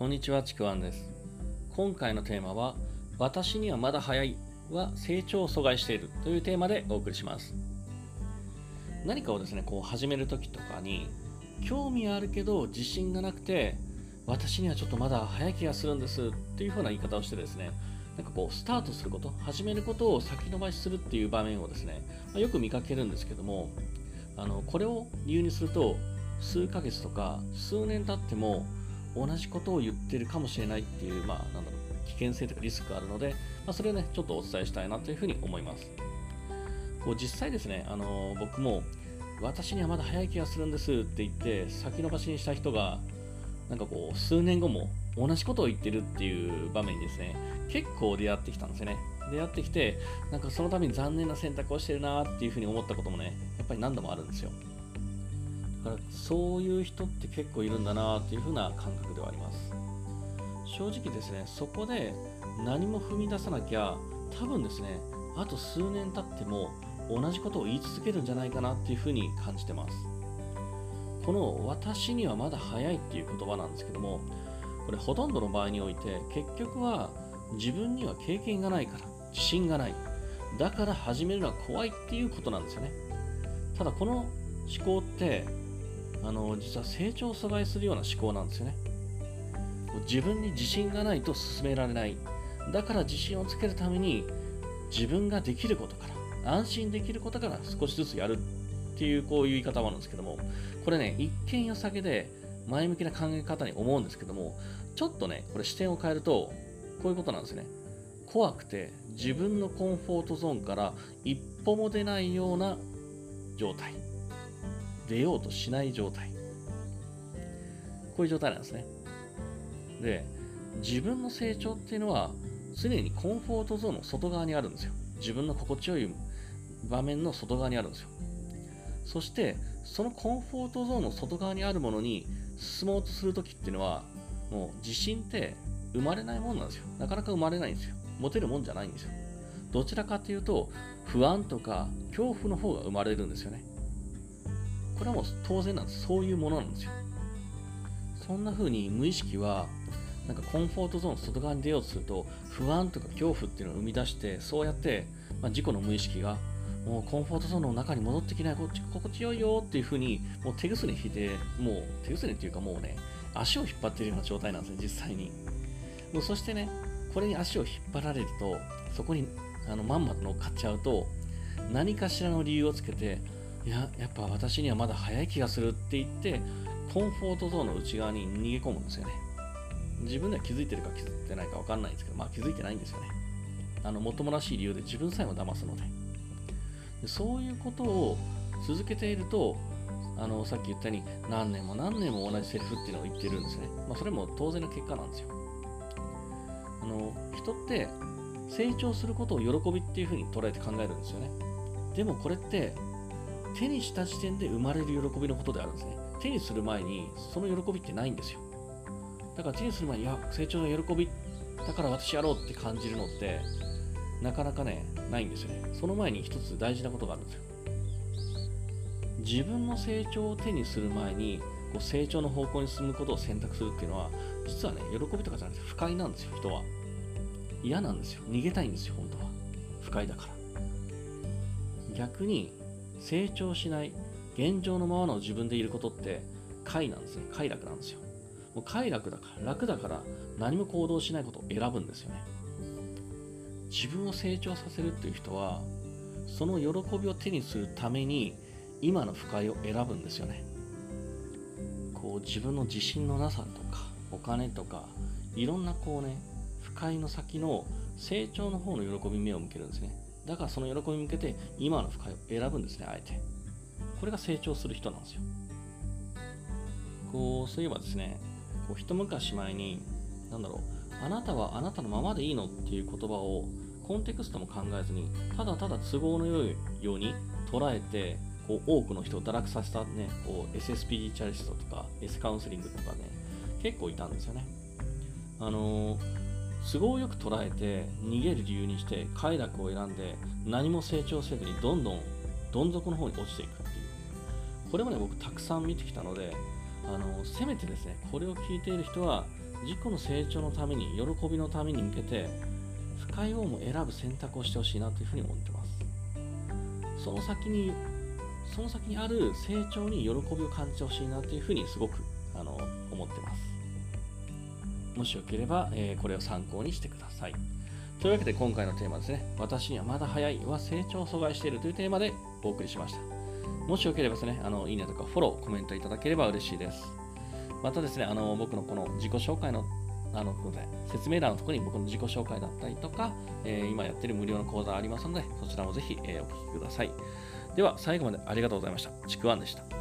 こんにちは、ちくわんです。今回のテーマは、私にはまだ早いは成長を阻害しているというテーマでお送りします。何かをですね、こう始めるときとかに、興味はあるけど自信がなくて、私にはちょっとまだ早い気がするんですっていう風な言い方をしてですね、なんかこうスタートすること、始めることを先延ばしするっていう場面をですね、まあ、よく見かけるんですけども、あのこれを理由にすると、数ヶ月とか数年経っても同じことを言ってるかもしれないっていう、まあ、なんだろう、危険性とかリスクがあるので、まあ、それをね、ちょっとお伝えしたいなというふうに思います。こう実際ですね、あの僕も、私にはまだ早い気がするんですって言って、先延ばしにした人が、なんかこう、数年後も同じことを言ってるっていう場面にですね、結構出会ってきたんですよね。出会ってきて、なんかそのために残念な選択をしてるなっていうふうに思ったこともね、やっぱり何度もあるんですよ。だからそういう人って結構いるんだなっていう風な感覚ではあります。正直ですねそこで何も踏み出さなきゃ多分ですねあと数年経っても同じことを言い続けるんじゃないかなっていう風に感じてます。この私にはまだ早いっていう言葉なんですけどもこれほとんどの場合において結局は自分には経験がないから自信がない。だから始めるのは怖いっていうことなんですよね。ただこの思考ってあの実は成長を阻害するような思考なんですよね。自分に自信がないと進められない。だから自信をつけるために自分ができることから安心できることから少しずつやるっていうこういう言い方もあるんですけどもこれね一見良さげで前向きな考え方に思うんですけどもちょっとねこれ視点を変えるとこういうことなんですね。怖くて自分のコンフォートゾーンから一歩も出ないような状態。出ようとしない状態。こういう状態なんですね。で、自分の成長っていうのは常にコンフォートゾーンの外側にあるんですよ。自分の心地よい場面の外側にあるんですよ。そして、そのコンフォートゾーンの外側にあるものに進もうとするときっていうのは、もう自信って生まれないもんなんですよ。なかなか生まれないんですよ。持てるもんじゃないんですよ。どちらかというと、不安とか恐怖の方が生まれるんですよね。これはもう当然なんです。そういうものなんですよ。そんな風に無意識は、なんかコンフォートゾーンの外側に出ようとすると、不安とか恐怖っていうのを生み出して、そうやって、まあ、自己の無意識が、もうコンフォートゾーンの中に戻ってきない、こっち心地よいよっていう風に、もう手ぐすね引いて、もう手ぐすねっていうかもうね、足を引っ張ってるような状態なんですね、実際に。もうそしてね、これに足を引っ張られると、そこにあのまんまと乗っかっちゃうと、何かしらの理由をつけて、いややっぱ私にはまだ早い気がするって言ってコンフォートゾーンの内側に逃げ込むんですよね。自分では気づいてるか気づいてないか分かんないんですけどまあ気づいてないんですよね。あのもともらしい理由で自分さえも騙すので。でそういうことを続けているとあのさっき言ったように何年も何年も同じセリフっていうのを言ってるんですね、まあ、それも当然の結果なんですよ。あの人って成長することを喜びっていうふうに捉えて考えるんですよね。でもこれって手にした時点で生まれる喜びのことであるんですね。手にする前にその喜びってないんですよ。だから手にする前に、いや、成長の喜びだから私やろうって感じるのって、なかなかね、ないんですよね。その前に一つ大事なことがあるんですよ。自分の成長を手にする前に、こう成長の方向に進むことを選択するっていうのは、実はね、喜びとかじゃなくて不快なんですよ、人は。嫌なんですよ。逃げたいんですよ、本当は。不快だから。逆に、成長しない現状のままの自分でいることって快なんですね。快楽なんですよ。もう快楽だから楽だから何も行動しないことを選ぶんですよね。自分を成長させるっていう人はその喜びを手にするために今の不快を選ぶんですよね。こう自分の自信のなさとかお金とかいろんなこうね不快の先の成長の方の喜びに目を向けるんですね。だからその喜びに向けて今の不快を選ぶんですね、あえて。これが成長する人なんですよ。こう、そういえばですね、こう一昔前に、なんだろう、あなたはあなたのままでいいのっていう言葉をコンテクストも考えずに、ただただ都合の良いように捉えて、こう多くの人を堕落させたね、こう SSPG チャリストとか S カウンセリングとかね、結構いたんですよね。あのー都合よく捉えて逃げる理由にして快楽を選んで何も成長せずにどんどんどん底の方に落ちていくっていう。これまで僕たくさん見てきたのであのせめてですねこれを聞いている人は自己の成長のために喜びのために向けて深い方も選ぶ選択をしてほしいなというふうに思ってます。その先にその先にある成長に喜びを感じてほしいなというふうにすごくあの思ってます。もしよければ、えー、これを参考にしてくださいというわけで今回のテーマですね私にはまだ早いは成長を阻害しているというテーマでお送りしましたもしよければですねあのいいねとかフォローコメントいただければ嬉しいですまたですねあの僕のこの自己紹介のあの説明欄のところに僕の自己紹介だったりとか、えー、今やってる無料の講座ありますので、そちらもぜひ、えー、お聞きください。では、最後までありがとうございました。ちくわんでした。